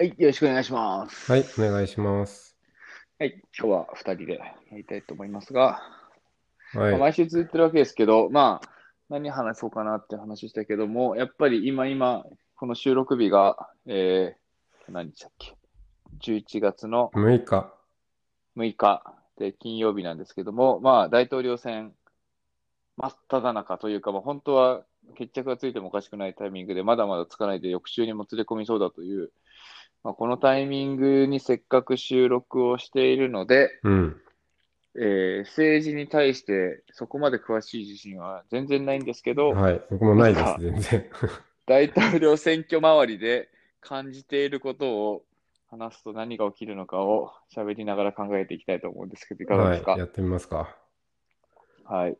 はい、よろしくお願いします。はい、お願いします。はい、今日は2人でやりたいと思いますが、まあはい。毎週続いてるわけですけど、まあ、何話そうかなって話したけども、やっぱり今今、この収録日が、えー、何日だっけ ?11 月の6日。6日で金曜日なんですけども、まあ、大統領選真っ只中というか、まあ、本当は決着がついてもおかしくないタイミングで、まだまだつかないで翌週にもつれ込みそうだという、まあ、このタイミングにせっかく収録をしているので、うん。えー政治に対してそこまで詳しい自信は全然ないんですけど、はい。僕もないです、全然。大統領選挙周りで感じていることを話すと何が起きるのかを喋りながら考えていきたいと思うんですけど、いかがですか？はい。やってみますか。はい。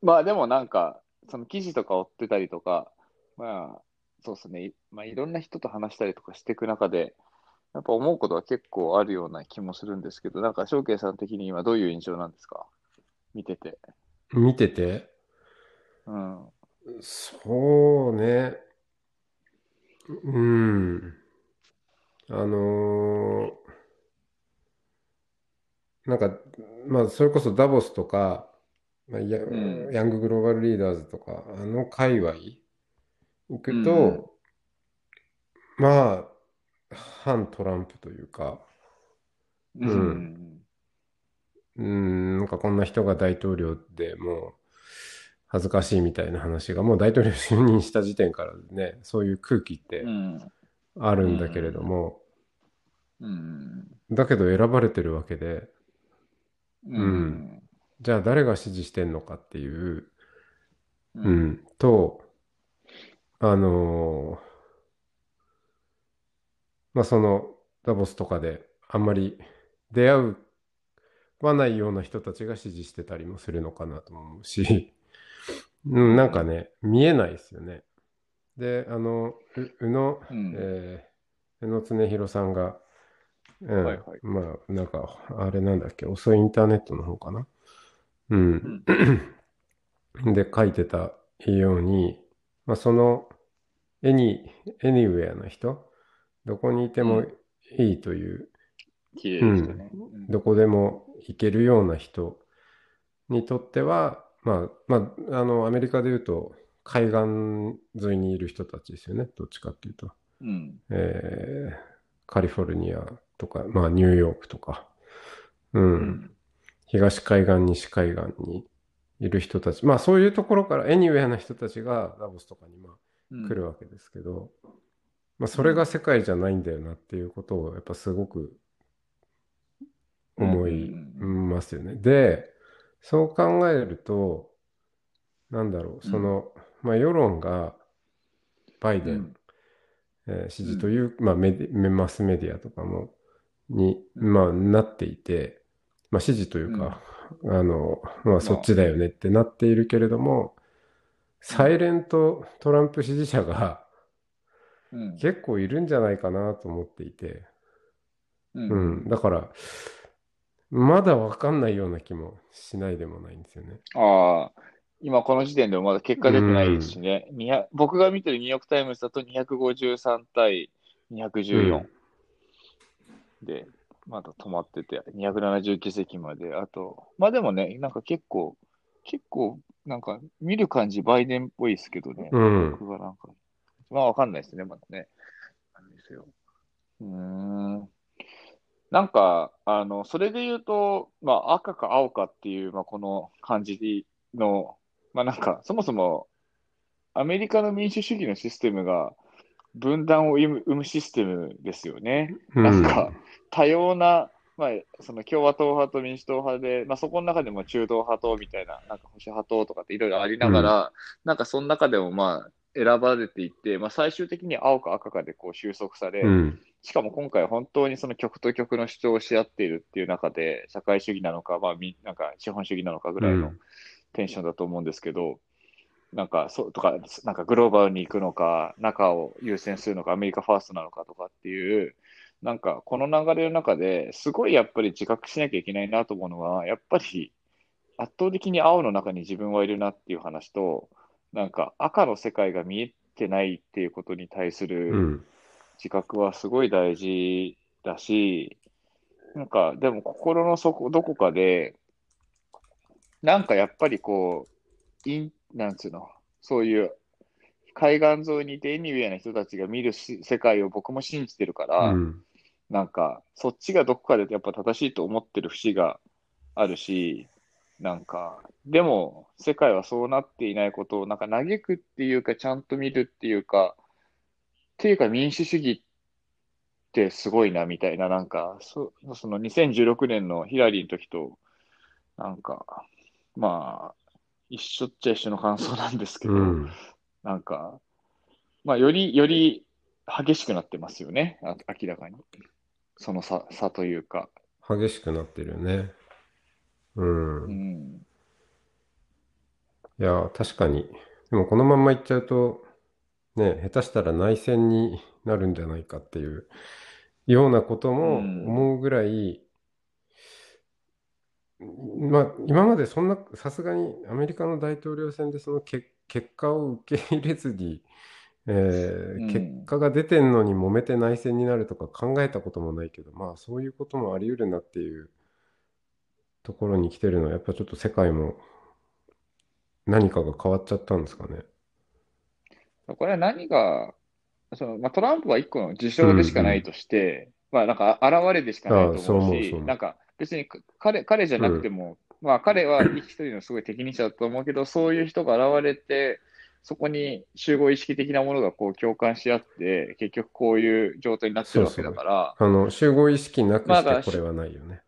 まあでもなんか、その記事とか追ってたりとか、まあ、そうですね。まあいろんな人と話したりとかしていく中で、やっぱ思うことは結構あるような気もするんですけど、なんか、翔慶さん的に今どういう印象なんですか？見てて。見てて？うん。そうね。うん。あのーなんか、まあ、それこそダボスとか、まあ、ヤんヤンググローバルリーダーズとか、あの界隈行くうんと、まあ、反トランプというか、うん。うん、なんかこんな人が大統領でもう恥ずかしいみたいな話がもう大統領就任した時点からね、そういう空気ってうん。あるんだけれども、うん。だけど選ばれてるわけで、うん。じゃあ誰が支持してんのかっていう、うう。ん、と、あのーまあそのダボスとかであんまり出会うわないような人たちが支持してたりもするのかなとも思うし、うん、なんかね、見えないですよね。で、あの、う宇野、うんえー宇野恒弘さんが、うん、はいはいまあ、なんか、あれなんだっけ、遅いインターネットの方かな。うん。で、書いてたように、まあ、その、エニ、エニウェアな人、どこにいてもいいという、綺麗でしたね。どこでも行けるような人にとっては、まあ、まあ、あの、アメリカで言うと、海岸沿いにいる人たちですよね、どっちかっていうと。うん。えーカリフォルニアとか、まあ、ニューヨークとか、うん、うん。東海岸、西海岸にいる人たち、まあ、そういうところから、エニウェアな人たちがダボスとかに、まあ、来るわけですけど、まあ、それが世界じゃないんだよなっていうことを、やっぱすごく思いますよね。で、そう考えると、なんだろう、その、まあ、世論がバイデン、うん。えー支持という、まあメディ、マスメディアとかも、に、まあ、なっていて、まあ、支持というか、あの、まあ、そっちだよねってなっているけれども、サイレントトランプ支持者がうん。結構いるんじゃないかなと思っていて、う。うんん、だから、まだわかんないような気もしないでもないんですよね。ああ、今この時点でもまだ結果出てないですしね。200僕が見てるニューヨークタイムズだと253対214で、まだ止まってて、270議席まで。あと、まあでもね、なんか結構、結構、なんか見る感じバイデンっぽいですけどね。うん。僕がなんか、まあわかんないですね、まだね。なんですよ。うーん。なんか、あの、それで言うと、まあ赤か青かっていう、まあこの感じの、まあなんか、そもそも、アメリカの民主主義のシステムが分断を生む生むシステムですよね。なんか、多様な、まあ、その共和党派と民主党派で、まあ、そこの中でも中道派党みたいな、なんか保守派党とかっていろいろありながら、なんかその中でもまあ、選ばれていって、まあ、最終的に青か赤かでこう収束され、うん。しかも今回本当にその極と極の主張をし合っているっていう中で、社会主義なのか、まあ、みなんか資本主義なのかぐらいのテンションだと思うんですけど、なんかそうとか、なんかグローバルに行くのか、中を優先するのか、アメリカファーストなのかとかっていう、なんかこの流れの中ですごいやっぱり自覚しなきゃいけないなと思うのは、やっぱり圧倒的に青の中に自分はいるなっていう話と、なんか赤の世界が見えてないっていうことに対すうるん。自覚はすごい大事だし、なんかでも心の底どこかで、なんかやっぱりこう、イン、なんつうの、そういう海岸沿いにいてエニウェイな人たちが見るし世界を僕も信じてるから、うん。なんかそっちがどこかでやっぱ正しいと思ってる節があるし、なんか、でも世界はそうなっていないことをなんか嘆くっていうか、ちゃんと見るっていうか、っていうか民主主義ってすごいなみたいな、なんか、そその2016年のヒラリーの時と、なんか、まあ、一緒っちゃ一緒の感想なんですけど、うん。なんか、まあ、より、より激しくなってますよね、あ明らかに。その差、差というか。激しくなってるよね。うん。いうん。や、確かに。でもこのまんまいっちゃうと、ね、下手したら内戦になるんじゃないかっていうようなこともうん思うぐらい、まあ、今までそんな、さすがにアメリカの大統領選でそのけ結果を受け入れずに、えーうん。結果が出てんのに揉めて内戦になるとか考えたこともないけど、まあそういうこともあり得るなっていうところに来てるのは、やっぱちょっと世界も何かが変わっちゃったんですかね。これは何が、その、まあ、トランプは一個の事象でしかないとして、まあ、なんか、現れでしかないと思うし、思うそう。なんか、別に彼、彼じゃなくても、まあ、彼は一人のすごい適任者だと思うけど、そういう人が現れて、そこに集合意識的なものがこう共感し合って、結局こういう状態になってるわけだから、あの、集合意識なくしてこれはないよね。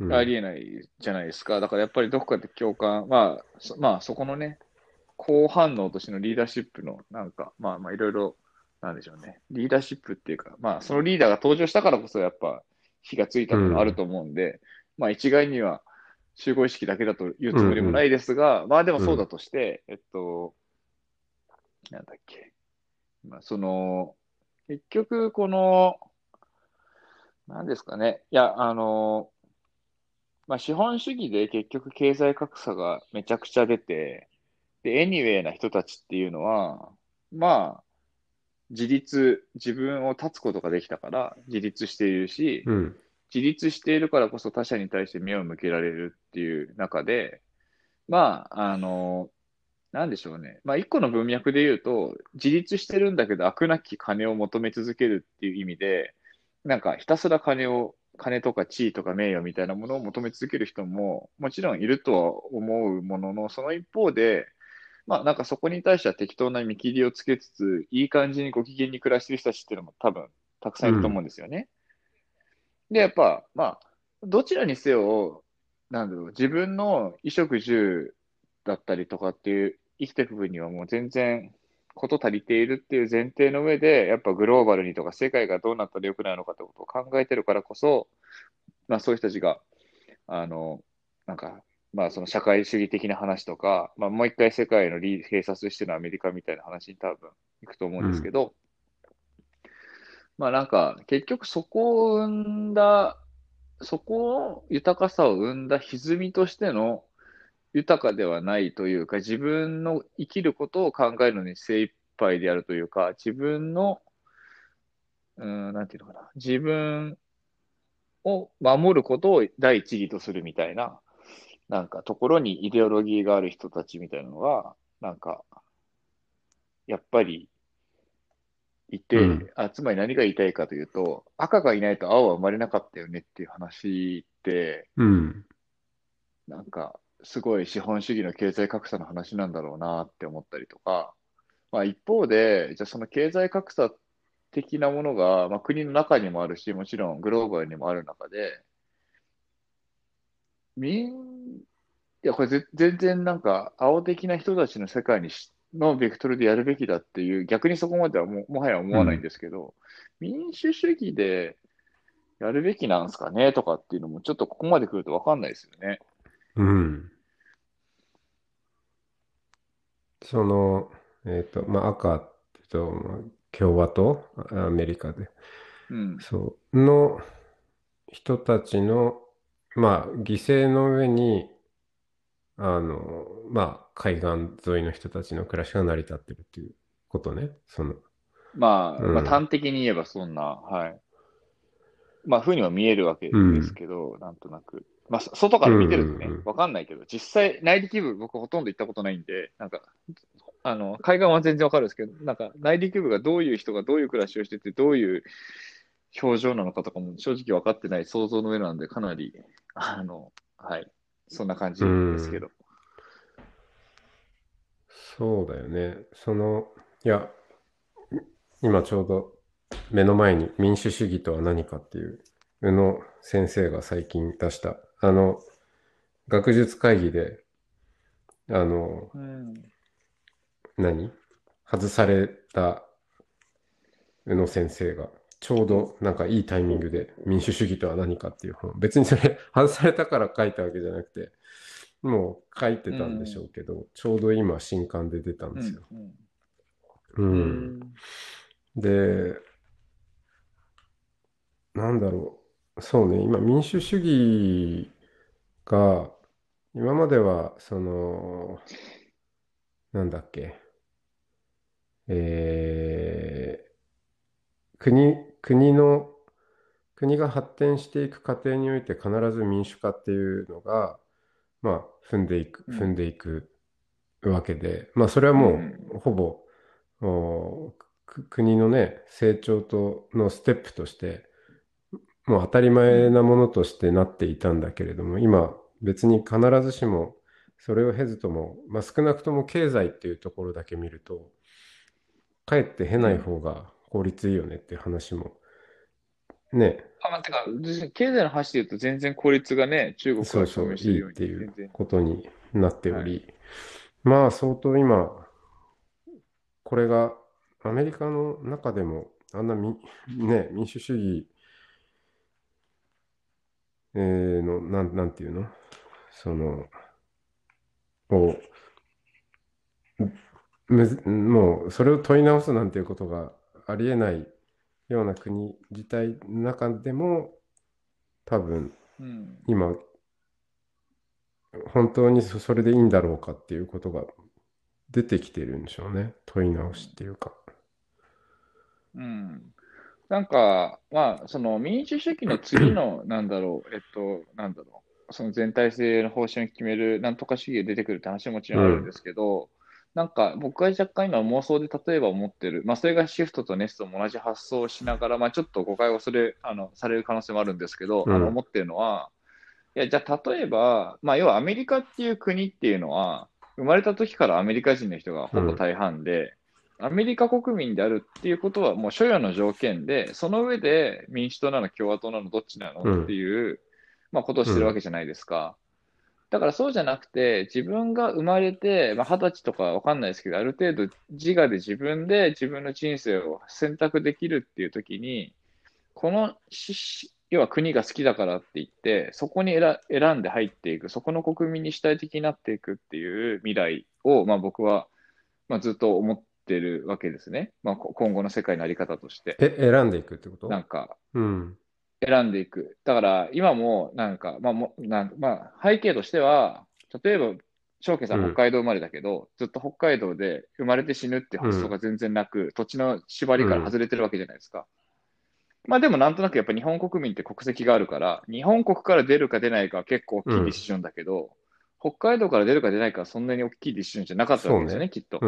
うんありえないじゃないですか。だからやっぱりどこかで共感、まあ、そまあ、そこのね、好反応としてのリーダーシップの、なんか、まあまあ、いろいろ、なんでしょうね。リーダーシップっていうか、まあ、そのリーダーが登場したからこそ、やっぱ、火がついたものあると思うんで、まあ、一概には集合意識だけだというつもりもないですが、まあ、でもそうだとして、えっと、なんだっけ。まあ、その、結局、この、なんですかね。いや、あの、まあ、資本主義で結局経済格差がめちゃくちゃ出て、で、エニウェイな人たちっていうのは、まあ、自立、自分を立つことができたから自立しているし、うん。自立しているからこそ他者に対して目を向けられるっていう中で、まあ、あの、なんでしょうね。まあ、一個の文脈で言うと、自立してるんだけど、悪なき金を求め続けるっていう意味で、なんかひたすら金を、金とか地位とか名誉みたいなものを求め続ける人ももちろんいるとは思うものの、その一方で、まあなんかそこに対しては適当な見切りをつけつつ、いい感じにご機嫌に暮らしてる人たちっていうのも多分たくさんいると思うんですよね。で、やっぱ、まあ、どちらにせよ、なんだろう、自分の衣食住だったりとかっていう生きていく分にはもう全然こと足りているっていう前提の上で、やっぱグローバルにとか世界がどうなったら良くなるのかってことを考えてるからこそ、まあそういう人たちが、あの、なんか、まあその社会主義的な話とか、まあもう一回世界のリー警察してるアメリカみたいな話に多分行くと思うんですけど、まあなんか結局そこを生んだ、そこの豊かさを生んだ歪みとしての豊かではないというか、自分の生きることを考えるのに精一杯であるというか、自分の、うーん、なんていうのかな、自分を守ることを第一義とするみたいな、なんかところにイデオロギーがある人たちみたいなのが、なんか、やっぱりいて、うんあ、つまり何が言いたいかというと、赤がいないと青は生まれなかったよねっていう話って、うん。なんか、すごい資本主義の経済格差の話なんだろうなって思ったりとか、まあ一方で、じゃあその経済格差的なものが、まあ国の中にもあるし、もちろんグローバルにもある中で、みん、いや、これぜ全然なんか青的な人たちの世界にしのベクトルでやるべきだっていう、逆にそこまではももはや思わないんですけど、民主主義でやるべきなんですかねとかっていうのも、ちょっとここまで来ると分かんないですよね。うん。その、えっと、まあ、赤って言うと、まあ共和党、アメリカで、うん。そう、の人たちの、まあ、犠牲の上に、あの、まあ、海岸沿いの人たちの暮らしが成り立ってるっていうことね。その、まあ、うんまあ、端的に言えばそんな、はい。まあ、ふうには見えるわけですけど、なんとなく。まあ、そ外から見てるとねわかんないけど、実際、内陸部、僕ほとんど行ったことないんで、なんか、あの、海岸は全然わかるんですけど、なんか、内陸部がどういう人がどういう暮らしをしてて、どういう表情なのかとかも正直分かってない想像の上なんで、かなり、あの、はい、そんな感じですけど。そうだよね。その、いや、今ちょうど目の前に民主主義とは何かっていう、宇野先生が最近出した、あの、学術会議で、あの、うん。何？外された宇野先生が、ちょうどなんかいいタイミングで民主主義とは何かっていう本、別にそれ 外されたから書いたわけじゃなくて、もう書いてたんでしょうけど、ちょうど今新刊で出たんうですよ。ん。う。うんん。で、なんだろう。そうね、今民主主義が、今までは、その、なんだっけ、えー国、国の、国が発展していく過程において必ず民主化っていうのが、まあ、踏んでいく、うん。踏んでいくわけで、まあ、それはもうんう、ほぼ、おく国のね、成長とのステップとして、もう当たり前なものとしてなっていたんだけれども、今、別に必ずしも、それを経ずとも、まあ、少なくとも経済っていうところだけ見ると、かえって経ない方が効率いいよねっていう話も、ね、あ、まあ、てか、経済の話で言うと全然効率がね、中国そうそう、いいっていう。ことになっており、まあ相当今、これがアメリカの中でも、あんなみ、ね、民主主義、えーの、なん、なんていうの？その、を、むず、もうそれを問い直すなんていうことがありえないような国自体の中でも、多分、うん。今、本当にそそれでいいんだろうかっていうことが出てきてるんでしょうね。問い直しっていうか。うん。なんか、まあ、その民主主義の次の、なんだろう、えっと、なんだろう、その全体性の方針を決める、なんとか主義が出てくるって話ももちろんあるんですけど、なんか僕が若干今妄想で例えば思ってる、まあ、それがシフトとネストも同じ発想をしながら、まあ、ちょっと誤解をする、あの、される可能性もあるんですけど、うん。あの、思ってるのは、いや、じゃあ例えば、まあ、要はアメリカっていう国っていうのは、生まれた時からアメリカ人の人がほぼ大半で、アメリカ国民であるっていうことはもう所要の条件で、その上で民主党なの共和党なのどっちなのっていう、まあ、ことをしてるわけじゃないですか。だからそうじゃなくて、自分が生まれて、まあ、二十歳とかわかんないですけど、ある程度自我で自分で自分の人生を選択できるっていう時に、この要は国が好きだからって言って、そこに選選んで入っていく、そこの国民に主体的になっていくっていう未来を、まあ、僕は、まあ、ずっと思ってるわけですね。まあ、こ今後の世界のあり方として。え、選んでいくってこと？なんか、うん。選んでいく。だから、今も、なんか、まあ、もなんまあ、背景としては、例えば、翔慶さんうん北海道生まれだけど、ずっと北海道で生まれて死ぬって発想が全然なく、土地の縛りから外れてるわけじゃないですか。まあでもなんとなくやっぱ日本国民って国籍があるから、日本国から出るか出ないかは結構大きいディシジョンだけど、北海道から出るか出ないかはそんなに大きいディシジョンじゃなかったわけですよね、きっと。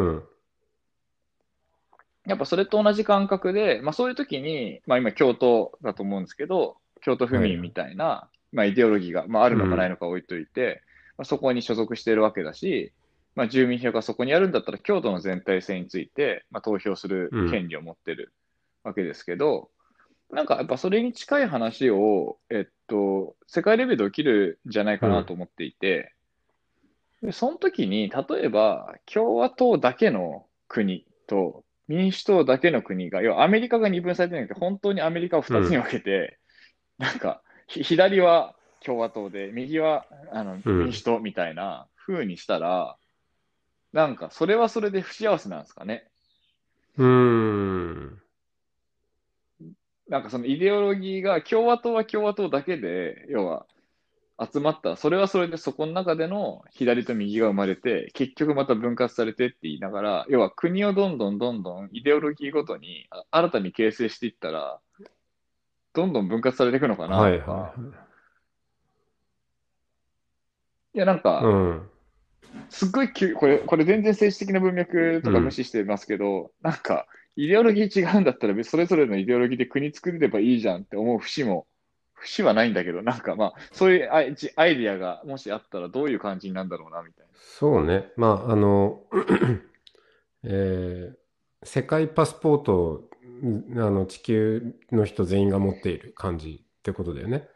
うん。やっぱそれと同じ感覚で、まあそういう時に、まあ今京都だと思うんですけど、京都府民みたいな、まあイデオロギーが、まああるのかないのか置いといて、まあそこに所属しているわけだし、まあ住民票がそこにあるんだったら京都の全体性について、まあ投票する権利を持ってるわけですけど、なんかやっぱそれに近い話を、えっと、世界レベルで起きるんじゃないかなと思っていて、で、その時に、例えば、共和党だけの国と民主党だけの国が、要はアメリカが二分されてなくて、本当にアメリカを二つに分けて、なんか、ひ左は共和党で、右はあのうん民主党みたいな風にしたら、なんか、それはそれで不幸せなんですかね。うーん。なんかそのイデオロギーが共和党は共和党だけで、要は集まったら、それはそれでそこの中での左と右が生まれて、結局また分割されてって言いながら、要は国をどんどんどんどんイデオロギーごとにあ新たに形成していったら、どんどん分割されていくのかなはいとか、はいはい。いやなんか、うん。すっごい急、これ、これ全然政治的な文脈とか無視してますけど、なんか、イデオロギー違うんだったら、別それぞれのイデオロギーで国作れればいいじゃんって思う節も、節はないんだけど、なんかまあ、そういうアイアイディアがもしあったらどういう感じになるんだろうな、みたいそうね。まあ、あの、えー世界パスポートをんあの地球の人全員が持っている感じってことだよね。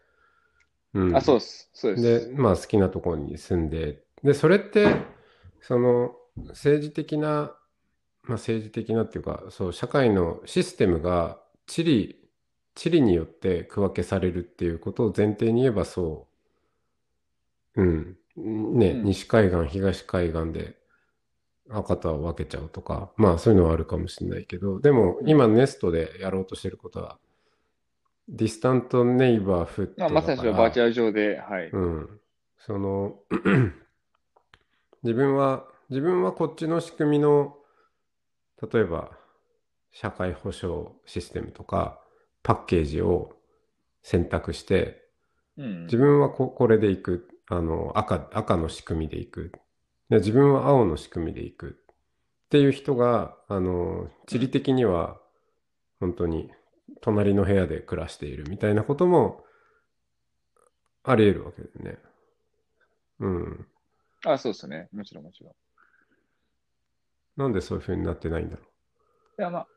うん、な。あ、そうです。そうです。で、まあ好きなところに住んで、で、それって、その政治的な、まあ政治的なっていうか、そう、社会のシステムが地理、地理によって区分けされるっていうことを前提に言えばそう、うん、ね、うん。西海岸、東海岸で赤とは分けちゃうとか、まあそういうのはあるかもしれないけど、でも今ネストでやろうとしてることは、ディスタントネイバーフットまあ、まさにそれはバーチャル上で、はい。うん。その、自分は、自分はこっちの仕組みの、例えば、社会保障システムとか、パッケージを選択して、うん。自分はここれで行く。あの、赤、赤の仕組みで行く。で自分は青の仕組みで行く。っていう人が、あの、地理的には、本当に、隣の部屋で暮らしているみたいなことも、あり得るわけだよね。うん。あ、そうですね。もちろん、もちろん。なんでそういう風になってないんだろいや、まあ、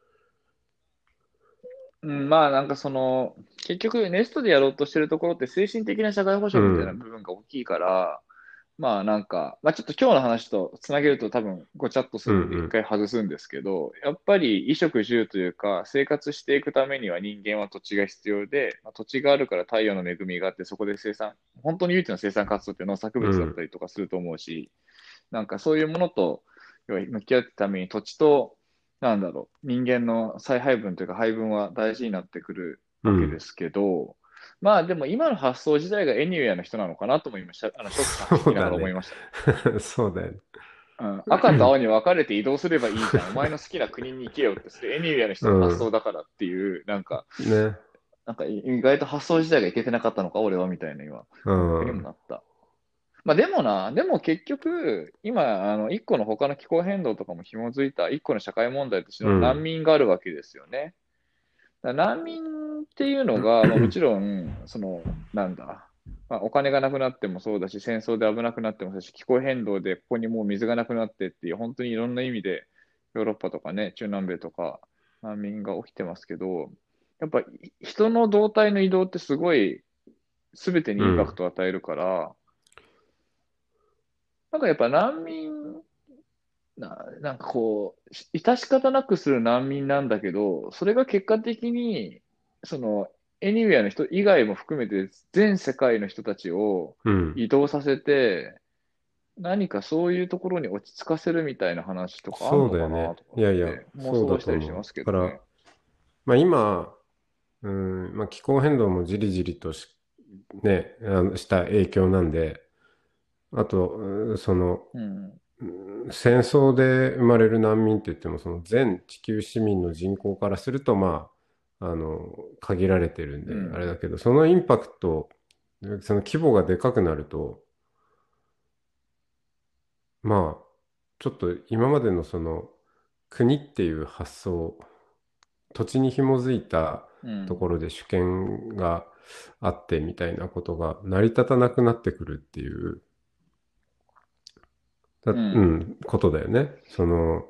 うん、まあ、なんかその、結局、ネストでやろうとしてるところって、精神的な社会保障みたいな部分が大きいから、まあ、なんか、まあ、ちょっと今日の話とつなげると多分ごちゃっとするんでうんうん一回外すんですけど、やっぱり衣食住というか、生活していくためには人間は土地が必要で、まあ、土地があるから太陽の恵みがあって、そこで生産、本当に唯一の生産活動って農作物だったりとかすると思うし、なんかそういうものと、向き合ってために土地と、なんだろう、人間の再配分というか配分は大事になってくるう。わけですけど、まあでも今の発想自体がエニウェアの人なのかなと思いました。あの、ショックさん聞きながら思いました。そうだよね。うん、赤と青に分かれて移動すればいいじゃん。お前の好きな国に行けよって、それエニウェアの人の発想だからっていう、なんか、ね。なんか意外と発想自体がいけてなかったのか、俺はみたいな今、うん。にもなった。まあでもな、でも結局、今、あの、一個の他の気候変動とかも紐づいた一個の社会問題としての難民があるわけですよね。だから難民っていうのが、まあもちろん、その、なんだ、まあ、お金がなくなってもそうだし、戦争で危なくなってもそうだし、気候変動でここにもう水がなくなってっていう、本当にいろんな意味で、ヨーロッパとかね、中南米とか、難民が起きてますけど、やっぱ人の動態の移動ってすごい、すべてにインパクトを与えるから、なんかやっぱ難民、な、なんかこう、し致し方なくする難民なんだけど、それが結果的に、その、エニウェアの人以外も含めて全世界の人たちをうん。移動させて、何かそういうところに落ち着かせるみたいな話とかあるのかそうだよねなとかっていやいや妄想したりしますけどね。まあ今、うん、まあ気候変動もじりじりとし、ね、した影響なんで、あと、うんその、うん。うん戦争で生まれる難民って言っても、その全地球市民の人口からすると、まあ、あの、限られてるんで、うんあれだけど、そのインパクト、その規模がでかくなると、まあ、ちょっと今までのその国っていう発想、土地に紐づいたうんところで主権があってみたいなことが成り立たなくなってくるっていう、だうんうん、ことだよね。その、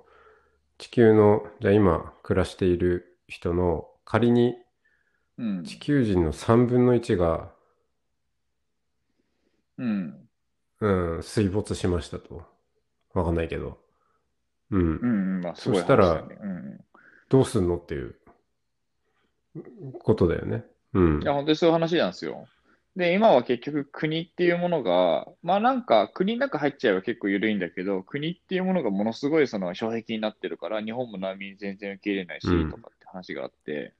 地球の、じゃあ今暮らしている人の仮にうん。地球人の3分の1が、うん。うん、水没しましたと。わかんないけど。うん。うんうん、まあ、そしたらどうすんのっていうことだよね。うんい。や、本当にそういう話なんですよ。で、今は結局国っていうものが、まあなんか国の中入っちゃえば結構緩いんだけど、国っていうものがものすごいその障壁になってるから、日本も難民全然受け入れないし、うんとかって話があって、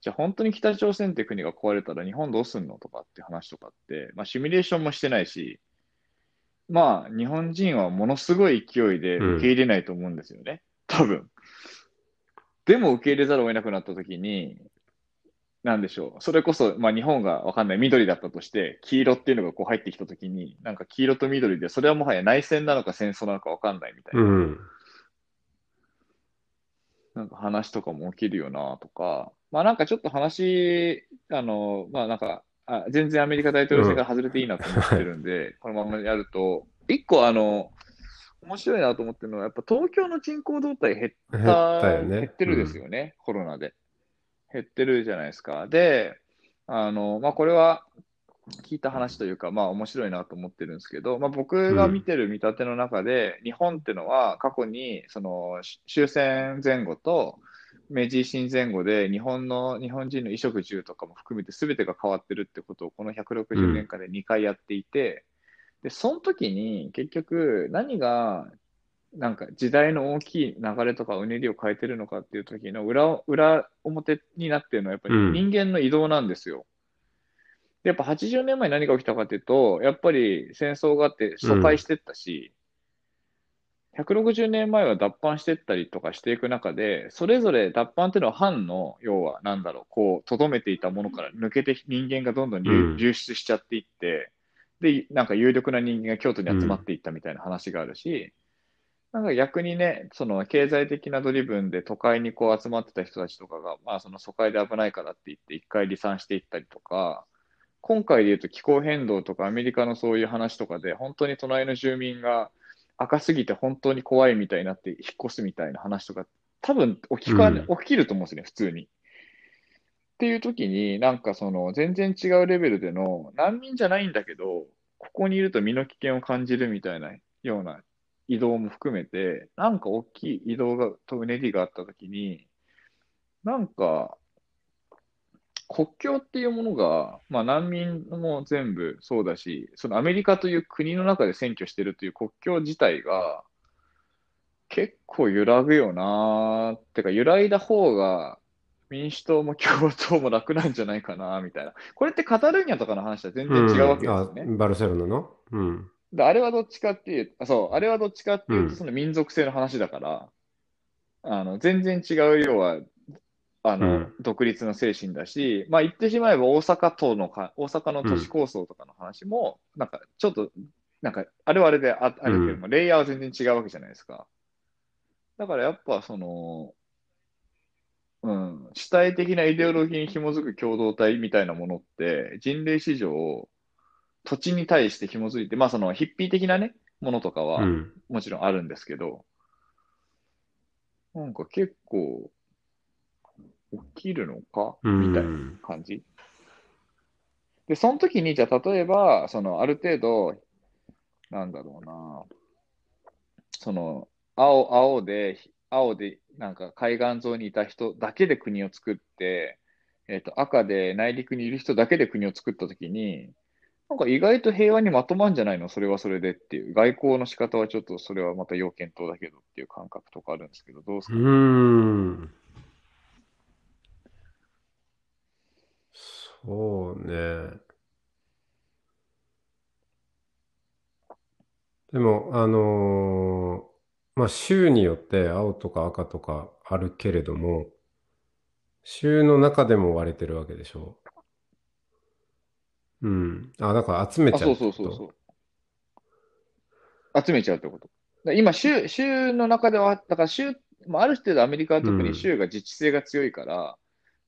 じゃあ本当に北朝鮮って国が壊れたら日本どうすんのとかって話とかって、まあシミュレーションもしてないし、まあ日本人はものすごい勢いで受け入れないと思うんですよね。多分。でも受け入れざるを得なくなった時に、なんでしょう。それこそ、まあ日本がわかんない緑だったとして、黄色っていうのがこう入ってきたときに、なんか黄色と緑で、それはもはや内戦なのか戦争なのかわかんないみたいな、うん。なんか話とかも起きるよなとか、まあなんかちょっと話、あの、まあなんか、あ全然アメリカ大統領選から外れていいなと思ってるんで、このままやると、一個あの、面白いなと思ってるのは、やっぱ東京の人口動態減っ減たったよね。減ってるですよね、コロナで。減ってるじゃないですか。で、あの、まあ、これは聞いた話というか、まあ、面白いなと思ってるんですけど、まあ、僕が見てる見立ての中で、日本ってのは過去に、その、し終戦前後と、明治維新前後で日本の、日本人の衣食住とかも含めて全てが変わってるってことをこの160年間で2回やっていて、で、その時に結局何がなんか時代の大きい流れとかうねりを変えてるのかっていう時の裏、裏表になってるのはやっぱりうん人間の移動なんですよ。でやっぱ80年前に何が起きたかっていうと、やっぱり戦争があって疎開してったし、160年前は脱藩してったりとかしていく中で、それぞれ脱藩っていうのは藩の、要はなんだろう、こう、留めていたものから抜けて人間がどんどん流うん流出しちゃっていって、で、なんか有力な人間が京都に集まっていったみたいな話があるし、なんか逆にね、その経済的なドリブンで都会にこう集まってた人たちとかが、まあその疎開で危ないからって言って一回離散していったりとか、今回で言うと気候変動とかアメリカのそういう話とかで、本当に隣の住民が赤すぎて本当に怖いみたいになって引っ越すみたいな話とか、多分起きかね、う起きると思うんですね、普通に。っていう時に、なんかその全然違うレベルでの難民じゃないんだけど、ここにいると身の危険を感じるみたいなような移動も含めて、なんか大きい移動がとうねりがあった時に、なんか国境っていうものが、まあ難民も全部そうだし、そのアメリカという国の中で占拠してるという国境自体が結構揺らぐよなーってか、揺らいだ方が民主党も共和党も楽なんじゃないかなみたいな。これってカタルーニャとかの話とは全然違うわけですよね。うんバルセロナの？うん。で、あれはどっちかっていう、あ、そう、あれはどっちかっていうと、うん。その民族性の話だから、あの、全然違う、要は、あの、うん。独立の精神だし、まあ言ってしまえば大阪都のか、大阪の都市構想とかの話も、なんかちょっと、なんか、あれはあれでああるけれども、レイヤーは全然違うわけじゃないですか。だからやっぱその、うん、主体的なイデオロギーに紐づく共同体みたいなものって、人類史上、土地に対して紐づいて、まあそのヒッピー的なね、ものとかはうん。もちろんあるんですけど、なんか結構、起きるのかうんみたいな感じ？で、その時に、じゃあ例えば、そのある程度、なんだろうな、その、青、青で、青で、なんか海岸沿いにいた人だけで国を作って、えっと、赤で内陸にいる人だけで国を作ったときに、なんか意外と平和にまとまんじゃないの？それはそれでっていう。外交の仕方はちょっとそれはまた要検討だけどっていう感覚とかあるんですけど、どうですか？うーん。そうね。でも、あのーまあ、州によって青とか赤とかあるけれども、州の中でも割れてるわけでしょ？うん。あ、だから集めあ、ちゃうそうってこと？そうそうそう。集めちゃうってこと。今、州、州の中では、だから州、まあ、ある程度アメリカは特に州が自治性が強いから、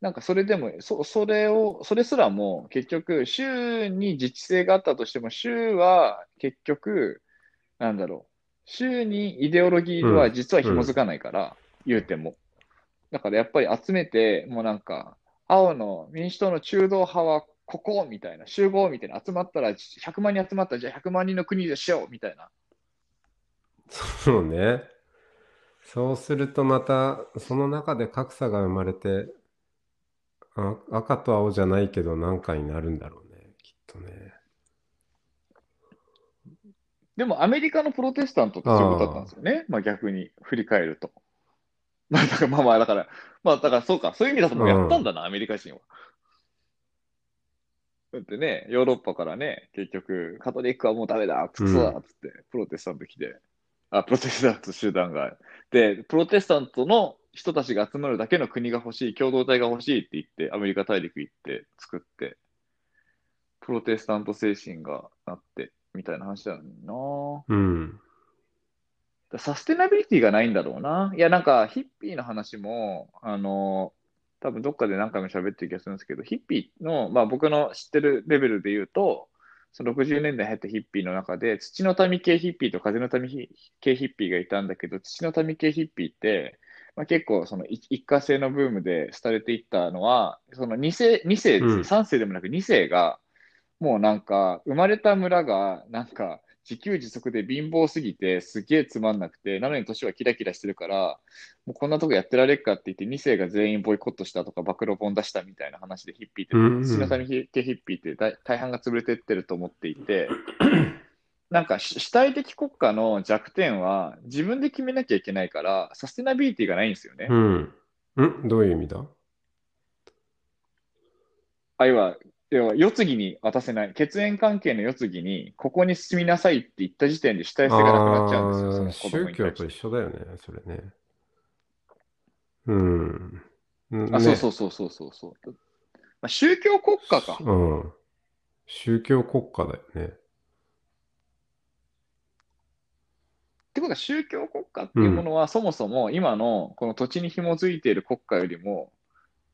なんかそれでも、そ、それを、それすらも結局、州に自治性があったとしても、州は結局、なんだろう、州にイデオロギーは実は紐づかないから、言うても。だからやっぱり集めて、もうなんか、青の民主党の中道派はここみたいな、集合みたいな、集まったら、100万人集まったら、じゃあ100万人の国でしようみたいな。そうね。そうするとまた、その中で格差が生まれて、あ赤と青じゃないけど何かになるんだろうね、きっとね。でもアメリカのプロテスタントってそういうことだったんですよね。まあ逆に振り返ると。まあだからまあまあだから、まあだからそうか、そういう意味だともうやったんだな、アメリカ人は。だってね、ヨーロッパからね、結局、カトリックはもうダメだ、クソだ、つって、プロテスタント来て、あ、プロテスタント集団が。で、プロテスタントの人たちが集まるだけの国が欲しい、共同体が欲しいって言って、アメリカ大陸行って作って、プロテスタント精神があって、みたいな話だのになうん。だサステナビリティがないんだろうな。いや、なんか、ヒッピーの話も、あの、多分どっかで何回も喋ってる気がするんですけど、ヒッピーの、まあ僕の知ってるレベルで言うと、その60年代入ったヒッピーの中で、土の民系ヒッピーと風の民系ヒッピーがいたんだけど、土の民系ヒッピーって、まあ、結構その一一過性のブームで廃れていったのは、その2世、二世ですね、うん。3世でもなく2世が、もうなんか、生まれた村が、なんか、自給自足で貧乏すぎて、すげえつまんなくて、なのに年はキラキラしてるから、もうこんなとこやってられっかって言って、2世が全員ボイコットしたとか、暴露本出したみたいな話でヒッピーって、うん系ヒッピーって大大半が潰れてってると思っていて、なんか主主体的国家の弱点は自分で決めなきゃいけないから、サステナビリティがないんですよね。うん。んどういう意味だ？あるいは、要は、世継ぎに渡せない。血縁関係の世継ぎに、ここに住みなさいって言った時点で主体性がなくなっちゃうんですよ、宗教と。一緒だよね、それね。うん。ねそうそうそうそうそうそう。まあ、宗教国家か。うん。宗教国家だよね。ってことは宗教国家っていうものは、そもそも今のこの土地に紐づいている国家よりも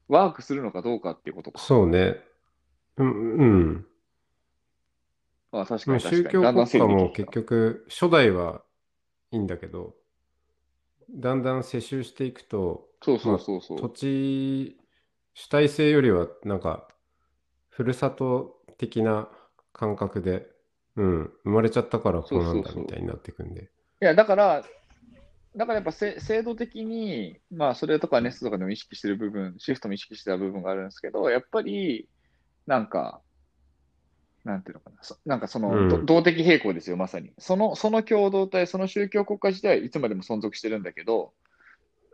ワークするのかどうかっていうことか。そうね。うん、うん。あ確かに確かに。宗教だんだ国家もき結局、初代はいいんだけど、だんだん世襲していくと、そうそうそうそう。土地主体性よりはなんかふるさと的な感覚で、うん、生まれちゃったからこうなんだそうそうそうみたいになっていくんで。いや、だから、だからやっぱせ制度的に、まあ、それとかネストとかでも意識してる部分、シフトも意識してた部分があるんですけど、やっぱり、なんか、なんていうのかな、そなんかその、うんど動的平衡ですよ、まさに。その、その共同体、その宗教国家自体はいつまでも存続してるんだけど、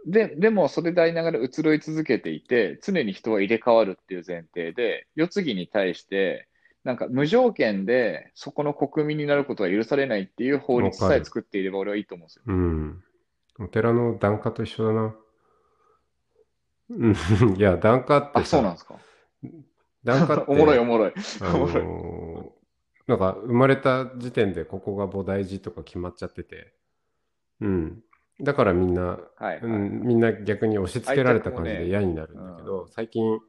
で、でもそれでありながら移ろい続けていて、常に人は入れ替わるっていう前提で、世継ぎに対して、なんか無条件でそこの国民になることは許されないっていう法律さえ作っていれば俺はいいと思うんですよ。うん。お寺の檀家と一緒だな。うん、いや、檀家ってあ、そうなんさで、すか。檀家って、おもろいおもろい。あ。のーなんか生まれた時点でここが菩提寺とか決まっちゃってて、うん。だからみんな、はい、はい。うん、みんな逆に押し付けられた感じで嫌になるんだけど、最近、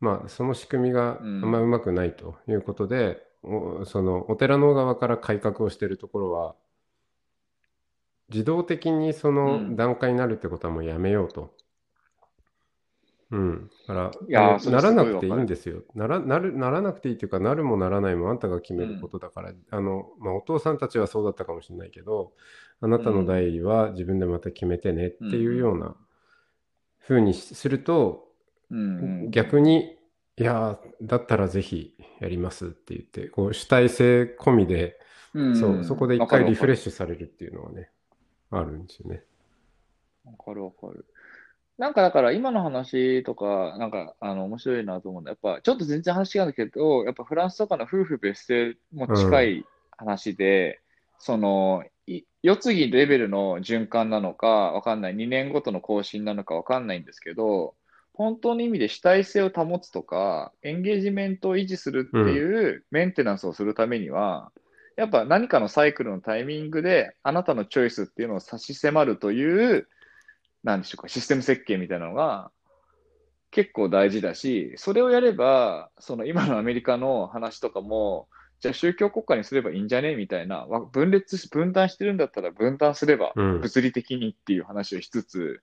まあ、その仕組みがあうんんまうまくないということで、おそのお寺の側から改革をしているところは、自動的にそうのん段階になるってことはもうやめようと。うん。だから、ならなくていいんですよ。なら、なる、ならなくていいというか、なるもならないもあんたが決めることだから、あの、まあ、お父さんたちはそうだったかもしれないけど、あなたの代は自分でまた決めてねっていうような風にすると、うんうん、逆に、いやー、だったらぜひやりますって言って、こう主体性込みで、うんそう、そこで一回リフレッシュされるっていうのはね、あるんですよね。わかるわかる。なんかだから今の話とか、なんかあの面白いなと思うんだ。やっぱちょっと全然話違うんだけど、やっぱフランスとかの夫婦別姓も近い話で、その、い世継ぎレベルの循環なのかわかんない、2年ごとの更新なのかわかんないんですけど、本当の意味で主体性を保つとか、エンゲージメントを維持するっていうメンテナンスをするためには、やっぱ何かのサイクルのタイミングで、あなたのチョイスっていうのを差し迫るという、なんでしょうか、システム設計みたいなのが結構大事だし、それをやれば、その今のアメリカの話とかも、じゃあ宗教国家にすればいいんじゃねみたいな、わ分裂し、分断してるんだったら分断すれば、うん。物理的にっていう話をしつつ、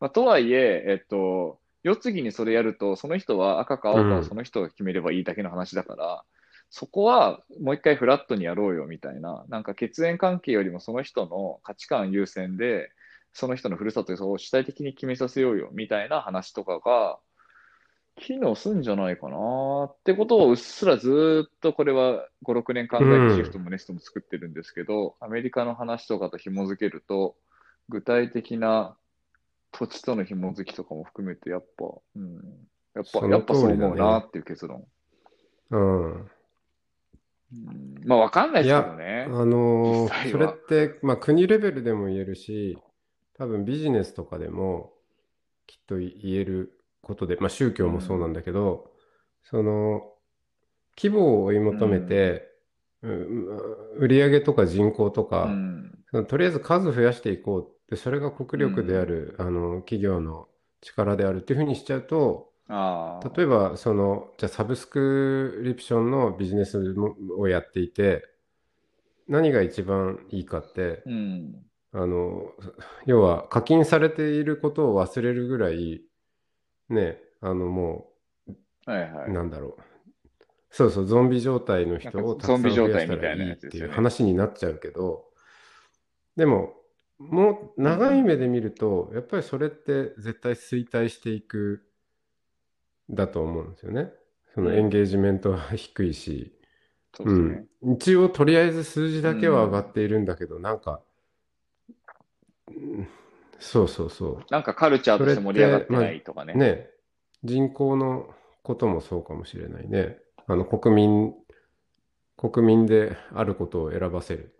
まあ、とはいえ、えっと、世継ぎにそれやると、その人は赤か青かをその人が決めればいいだけの話だから、そこはもう一回フラットにやろうよみたいな、なんか血縁関係よりもその人の価値観優先で、その人のふるさとを主体的に決めさせようよみたいな話とかが、機能すんじゃないかなってことをうっすらずーっとこれは5、6年考えてシフトもネストも作ってるんですけど、アメリカの話とかと紐づけると、具体的な土地との紐づきとかも含めて、やっぱ、うん、やっぱ、そのやっぱそう思うなっていう結論。うん。うん、まあ、わかんないですけどね。あのーそれっはて、まあ、国レベルでも言えるし、多分ビジネスとかでもきっと言えることで、まあ、宗教もそうなんだけど、その規模を追い求めて、うん。売上とか人口とか、うん、そのとりあえず数増やしていこうって、それが国力である、あの企業の力であるっていうふうにしちゃうと、例えばそのじゃあサブスクリプションのビジネスもをやっていて何が一番いいかってうん、あの要は課金されていることを忘れるぐらいねあのもはいはい。うなんだろうそうそうゾンビ状態の人をたくさん増やしたらいいやつですよねていう話になっちゃうけどでももう長い目で見るとやっぱりそれって絶対衰退していくだと思うんですよね。そのエンゲージメントは低いし、う。ん、一応とりあえず数字だけは上がっているんだけど、なんか、うんそうそうそなんかカルチャーとして盛り上がってないとかね。う。ね、人口のこともそうかもしれないね。あの国民、国民であることを選ばせる。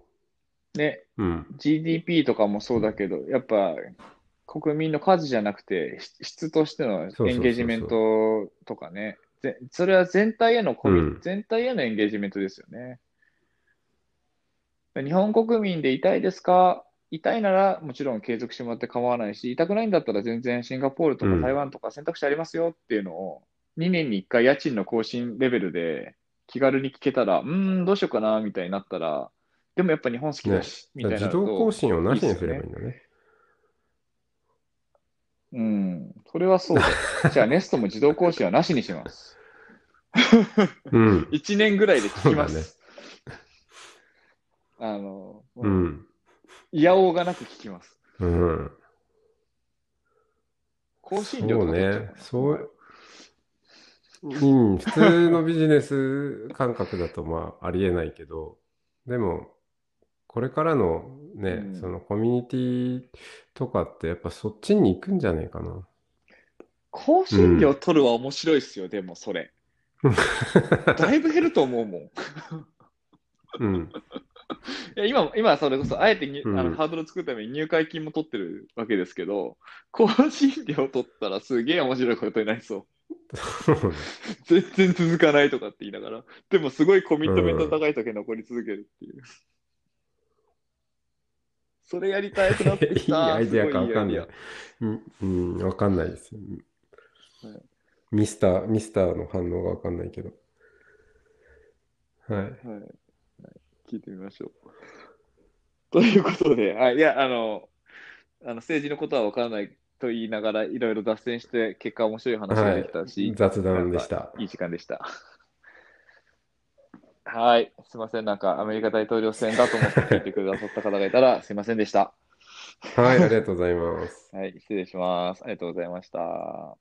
ね、うん。GDP とかもそうだけど、やっぱ国民の数じゃなくて、し質としてのそうそうそうそうエンゲージメントとかね、ぜそれは全体へのコミ、うん全体へのエンゲージメントですよね。日本国民でいたいですか？痛いならもちろん継続してもらって構わないし、痛くないんだったら全然シンガポールとかうん台湾とか選択肢ありますよっていうのを、2年に1回家賃の更新レベルで気軽に聞けたら、うーん、どうしようかなみたいになったら、でもやっぱ日本好きだし、みたいな自動更新をなしにすればいいんだね。うん、それはそうだ。じゃあ、ネストも自動更新はなしにします。うん。1年ぐらいで聞きます。あの、うんいやおうがなく聞きます。うん。更新料ね。そう、うん、普通のビジネス感覚だとまあありえないけど、でも、これからのね、うんそのコミュニティとかってやっぱそっちに行くんじゃねえかな。更新料取るは面白いっすよ、でもそれ。だいぶ減ると思うもん。いうん。や今、今それこそ、あえてに、うんあのハードル作るために入会金も取ってるわけですけど、更新料取ったらすげえ面白いことになりそう。全然続かないとかって言いながら、でもすごいコミットメント高い時残り続けるっていう。それやりたいくなってき いいた。アイデアかわかんないす。うん、うんわかんないです。はいミスター、ミスターの反応がわかんないけど。はい。デアはい。はい聞いてみましょう。ということで、あいや、あの、あの政治のことはわからないと言いながら、いろいろ脱線して、結果面白い話ができたし、雑談でした。いい時間でした。はい。すいません。なんか、アメリカ大統領選だと思って聞いてくださった方がいたら、すいませんでした。はい、ありがとうございます。はい。失礼します。ありがとうございました。